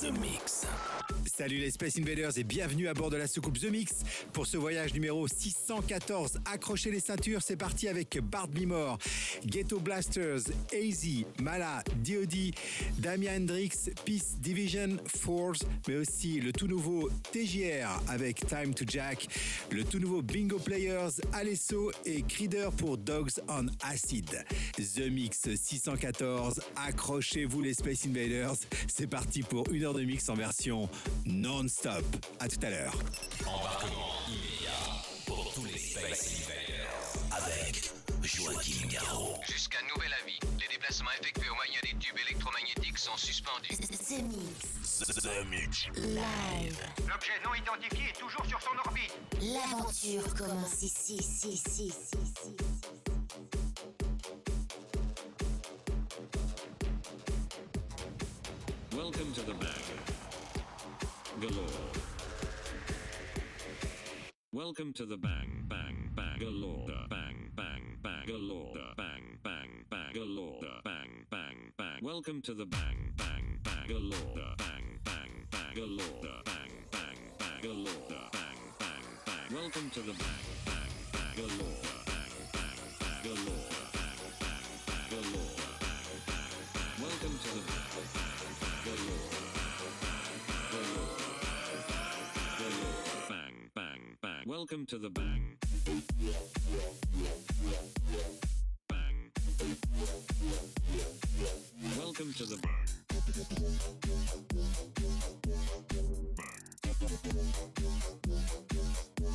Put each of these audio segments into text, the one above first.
The Mix. Salut les Space Invaders et bienvenue à bord de la soucoupe The Mix pour ce voyage numéro 614. Accrochez les ceintures, c'est parti avec Bart Bimore, Ghetto Blasters, AZ, Mala, D.O.D., Damien Hendrix, Peace Division, Force, mais aussi le tout nouveau TJR avec Time to Jack, le tout nouveau Bingo Players, Alesso et Creeder pour Dogs on Acid. The Mix 614, accrochez-vous les Space Invaders, c'est parti pour une heure de mix en version non-stop. À tout à l'heure. Embarquement immédiat pour tous les Space Invaders avec Joachim Garraud. Jusqu'à nouvel avis, les déplacements effectués au moyen des tubes électromagnétiques sont suspendus. The Mix. The Mix. Live. L'objet non identifié est toujours sur son orbite. L'aventure commence ici, ici, ici, ici, ici. Welcome to the bang. Galore. Welcome to the bang bang bang galore bang bang bang galore bang bang bang galore bang bang bang Welcome to the bang bang bang galore bang bang bang galore bang bang bang galore bang bang bang Welcome to the bang bang bang galore Welcome to the bang. Bang. Welcome to the bang.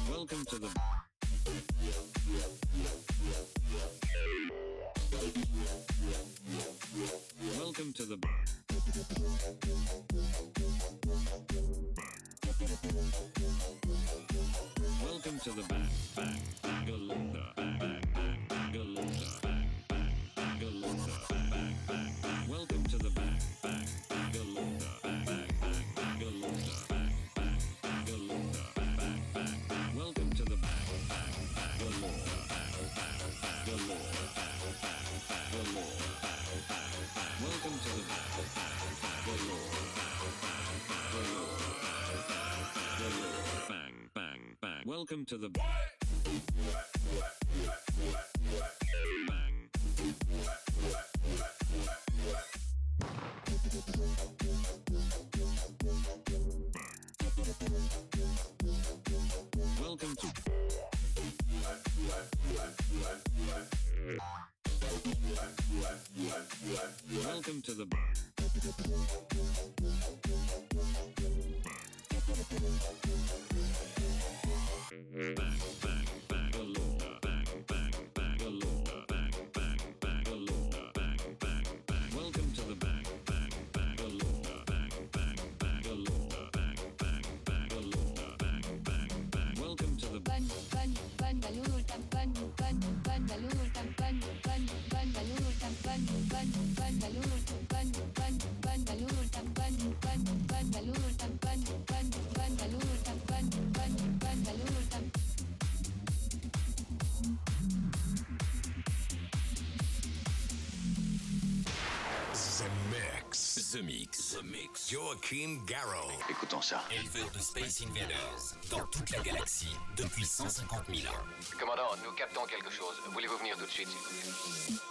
Welcome to the Welcome to the bang to the bang Welcome to the The Mix. The Mix. Joachim Garraud. Écoutons ça. Éleveur de Space Invaders dans toute la galaxie depuis 150 000 ans. Commandant, nous captons quelque chose. Voulez-vous venir tout de suite, s'il vous plaît?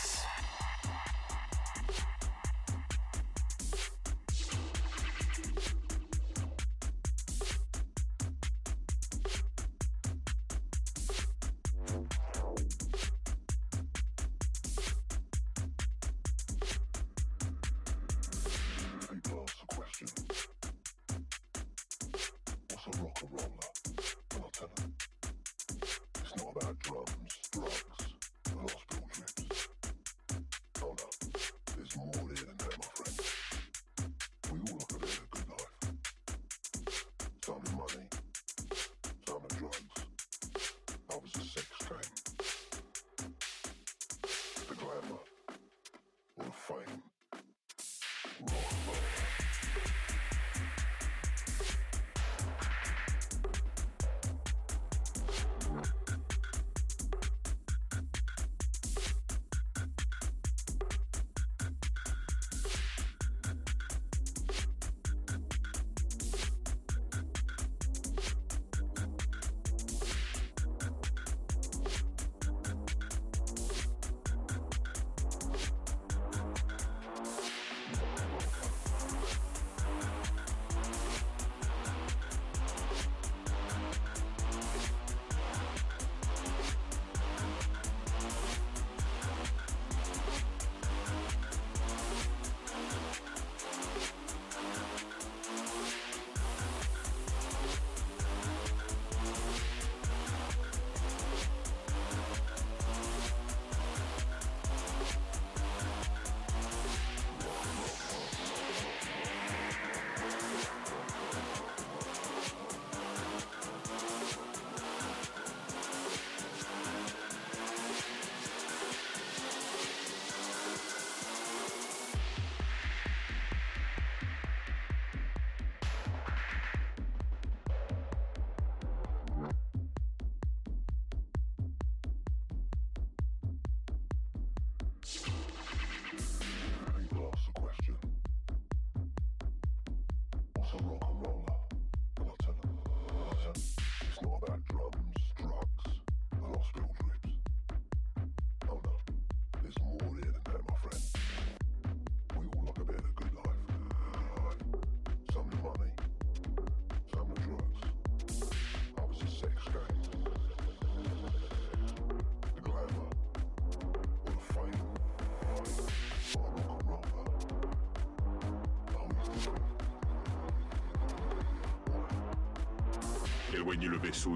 you.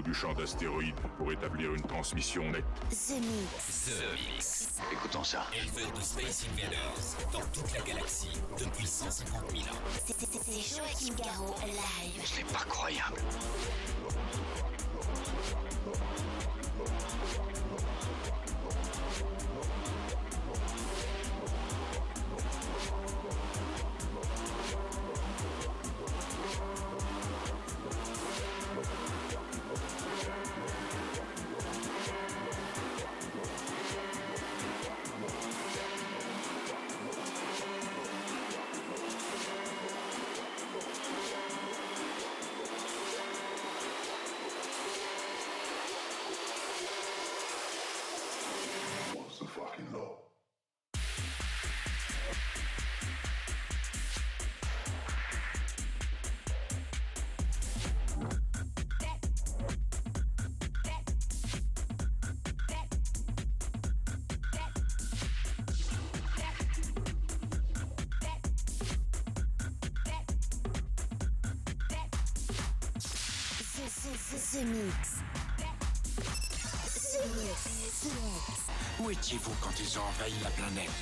Du champ d'astéroïdes pour établir une transmission nette. The Mix. The Mix. Écoutons ça. Éleveur de Space Invaders dans toute la galaxie depuis 150 000 ans. C'est Joachim Garraud live. C'est pas croyable. Ils ont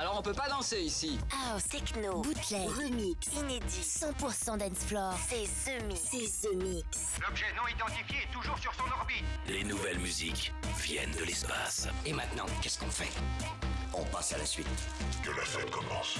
Alors on peut pas danser ici. House, techno, bootleg, remix, inédit, 100% dance floor. C'est The Mix. C'est The Mix. L'objet non identifié est toujours sur son orbite. Les nouvelles musiques viennent de l'espace. Et maintenant, qu'est-ce qu'on fait? On passe à la suite. Que la fête commence.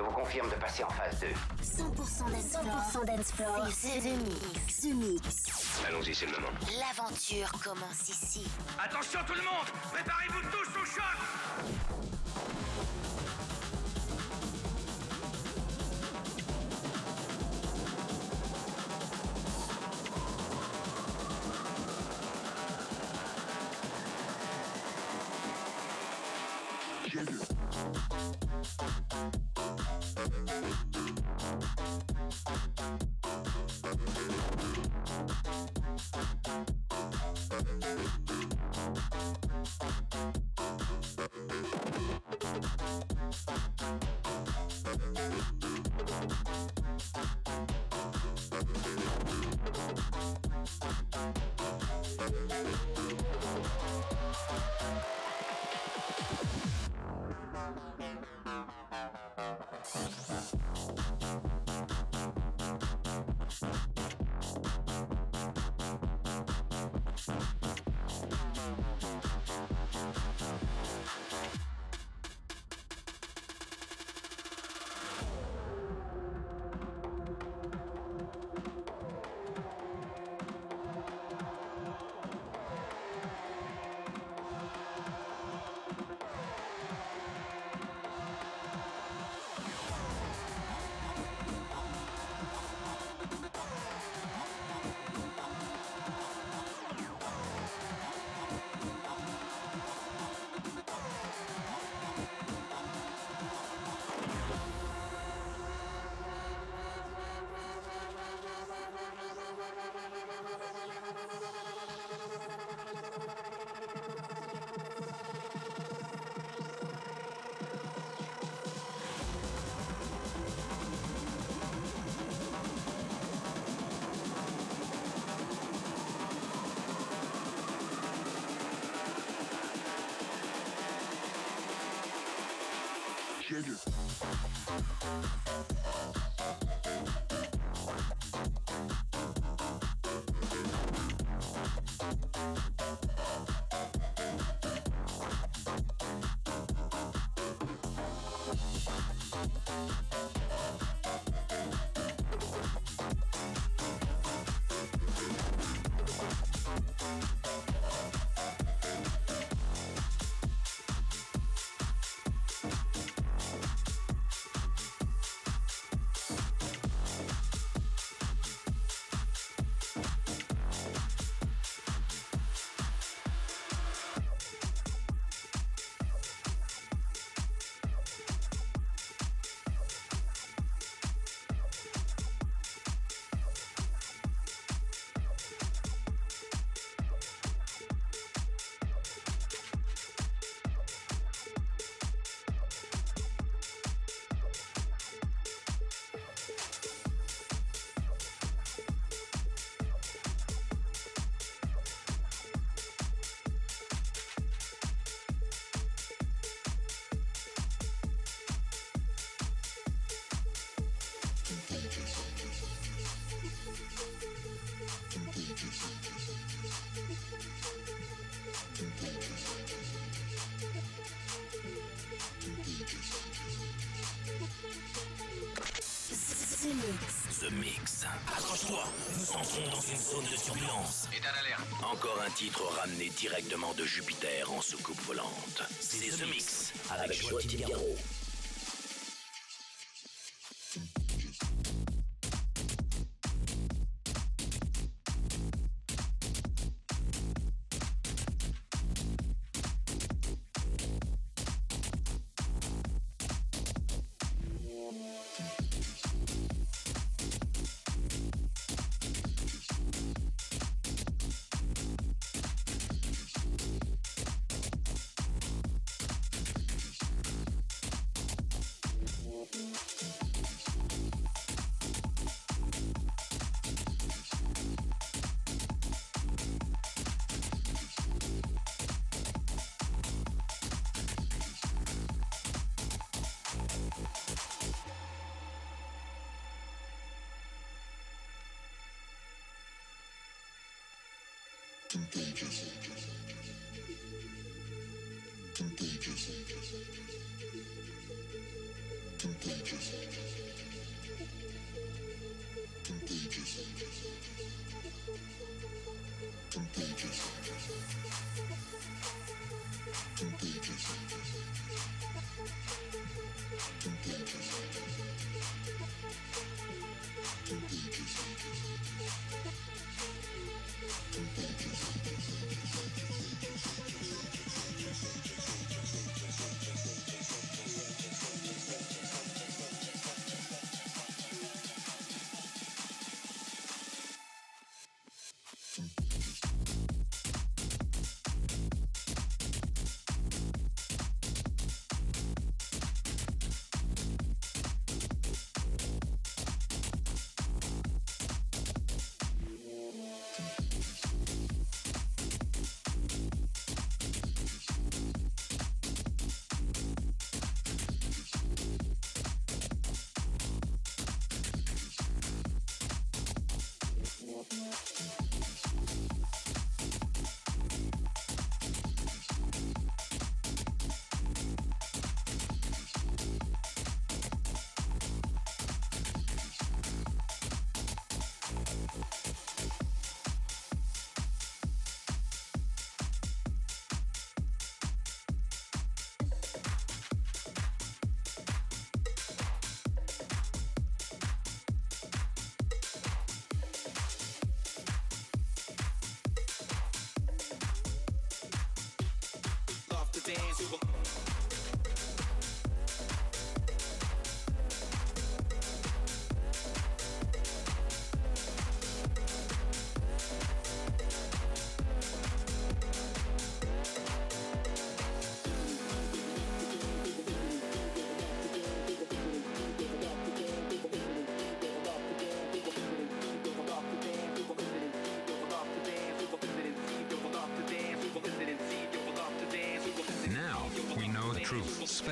Confirme de passer en phase 2. 100% dance floor. 100% dance floor. C'est The Mix. The Mix. Allons-y, c'est le moment. L'aventure commence ici. Attention tout le monde Préparez-vous tous au choc Nigga. Mix. Accroche-toi, nous entrons dans une zone de turbulence. État d'alerte. Encore un titre ramené directement de Jupiter en soucoupe volante. C'est The Mix avec Joachim Garraud. dance.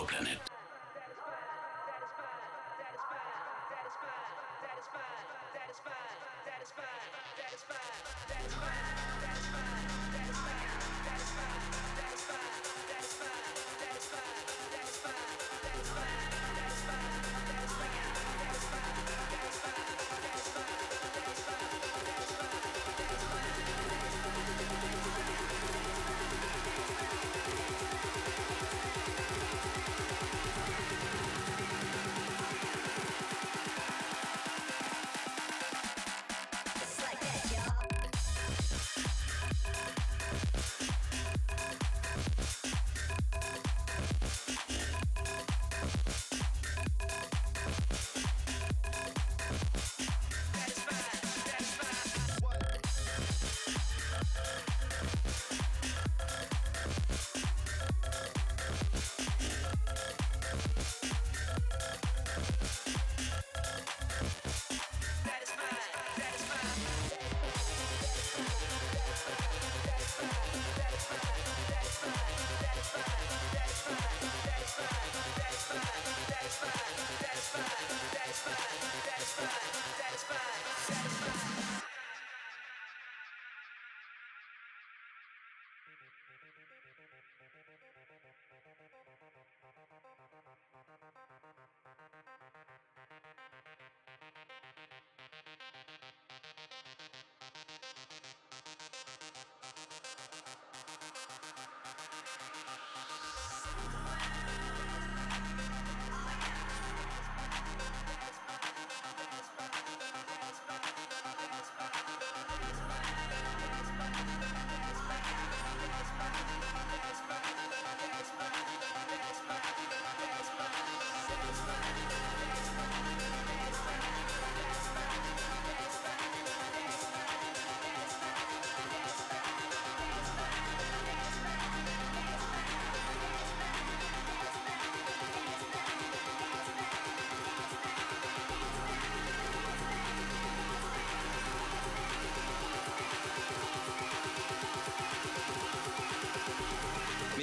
autre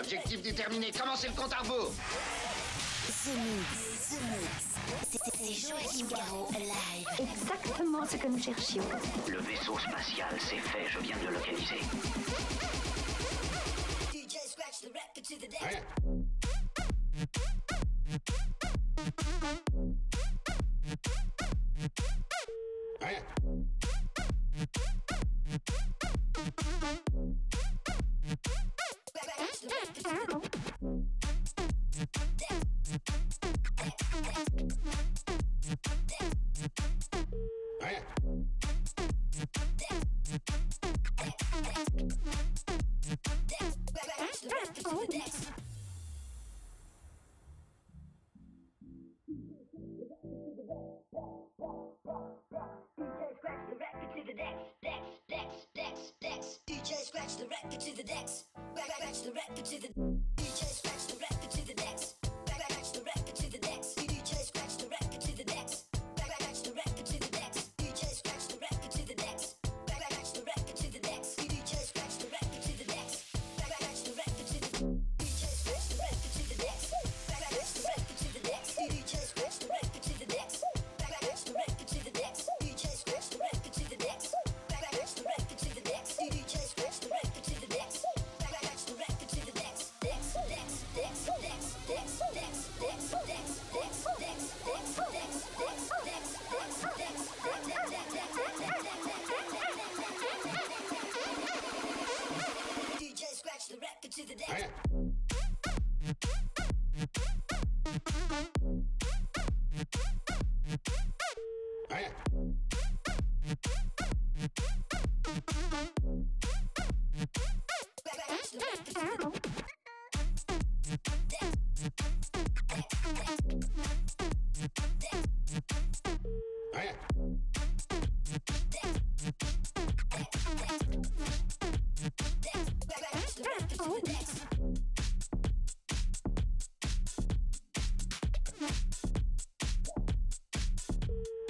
Objectif déterminé, commencez le compte à rebours The Mix, The Mix. C'est- Joachim Garraud, live. Exactement ce que nous cherchions. Le vaisseau spatial, c'est fait, je viens de le localiser.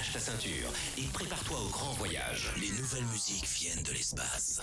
Attache ta ceinture et prépare-toi au grand voyage. Les nouvelles musiques viennent de l'espace.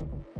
you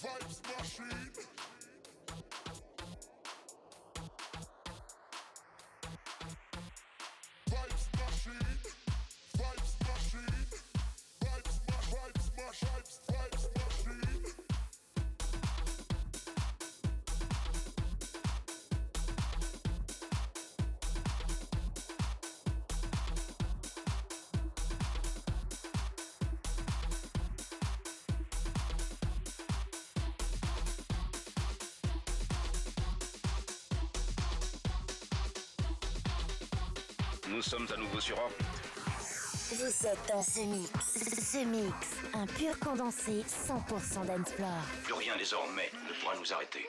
Vibes machine. Nous sommes à nouveau sur Orbe. Vous êtes dans The Mix. Mix. Un pur condensé 100% d'Ensplore. Plus rien désormais ne pourra nous arrêter.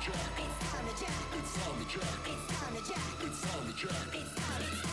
Jack. It's time to jack. It's time to jack. It's time to jack. It's time to jack. It's time, it's time,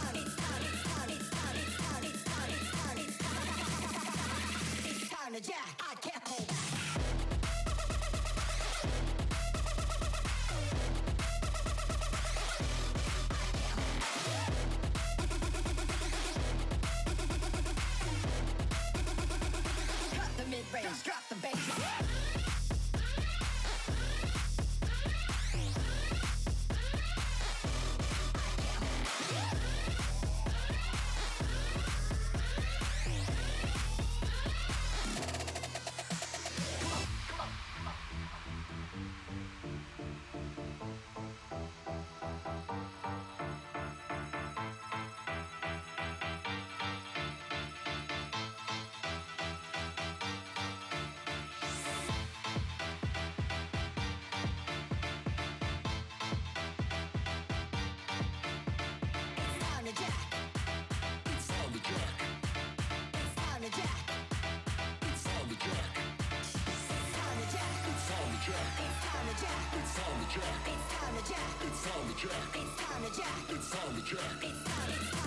to jack. It's time to jack. It's time to jack. It's time, it's time, it's time,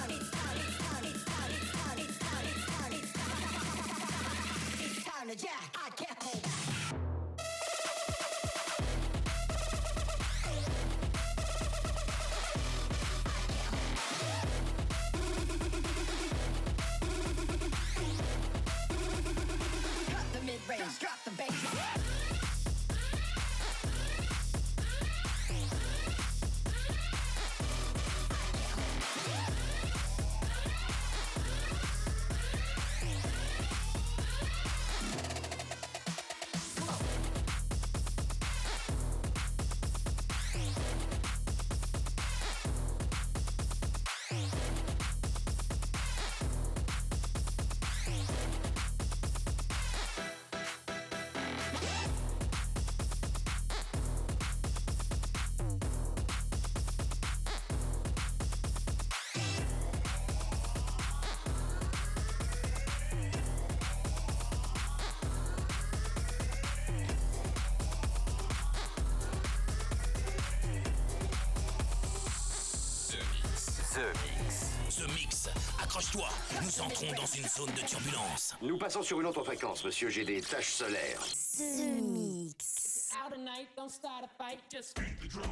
The Mix. The Mix, accroche-toi, nous entrons dans une zone de turbulence. Nous passons sur une autre fréquence, monsieur, j'ai des taches solaires. The Mix. If you're Out of night, don't start a fight, just beat the drum.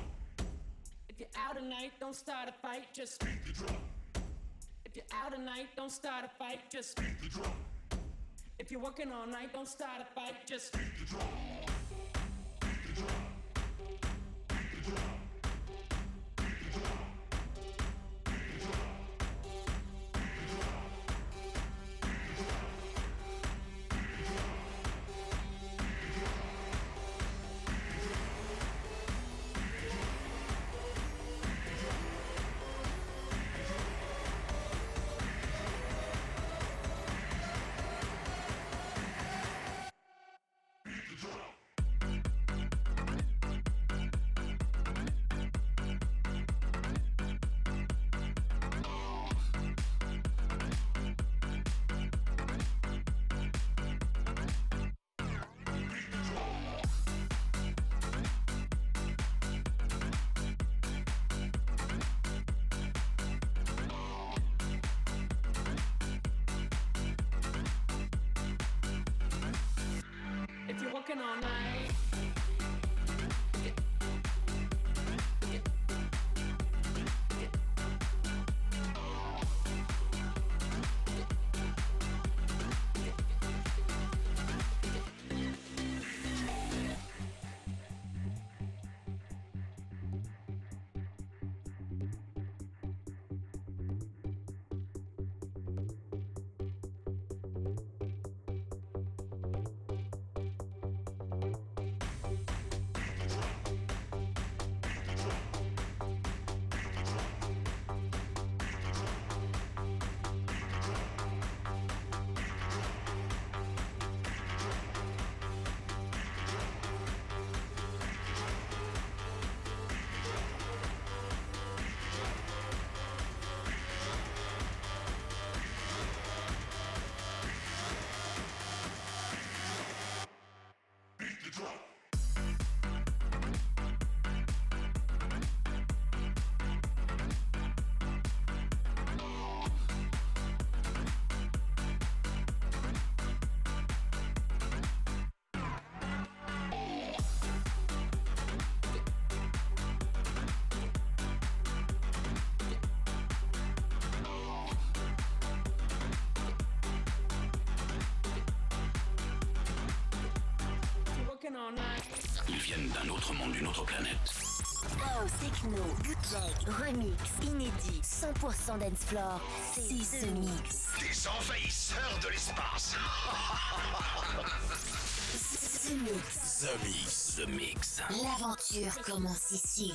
If you're out of night, don't start a fight, just beat the drum. If you're out of night, don't start a fight, just beat the drum. If you're working all night, don't start a fight, just beat the drum. Beat the drum. Beat the drum. Beat the drum. all night. Ils viennent d'un autre monde, d'une autre planète. Oh, techno, bootleg, remix, inédit, 100% dance floor, c'est ce mix. Des envahisseurs de l'espace. The Mix. The Mix. L'aventure commence ici.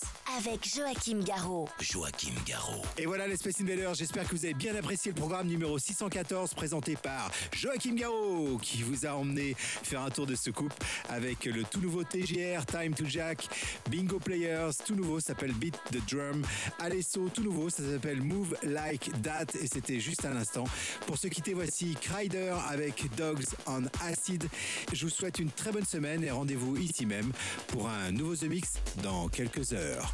Avec Joachim Garraud. Joachim Garraud. Et voilà les Space Invaders, j'espère que vous avez bien apprécié le programme numéro 614 présenté par Joachim Garraud qui vous a emmené faire un tour de soucoupe avec le tout nouveau TGR Time to Jack, Bingo Players, tout nouveau, ça s'appelle Beat the Drum, Alesso, tout nouveau, ça s'appelle Move Like That et c'était juste à l'instant. Pour se quitter, voici Crider avec Dogs on Acid. Je vous souhaite une très bonne semaine et rendez-vous ici même pour un nouveau The Mix dans quelques heures.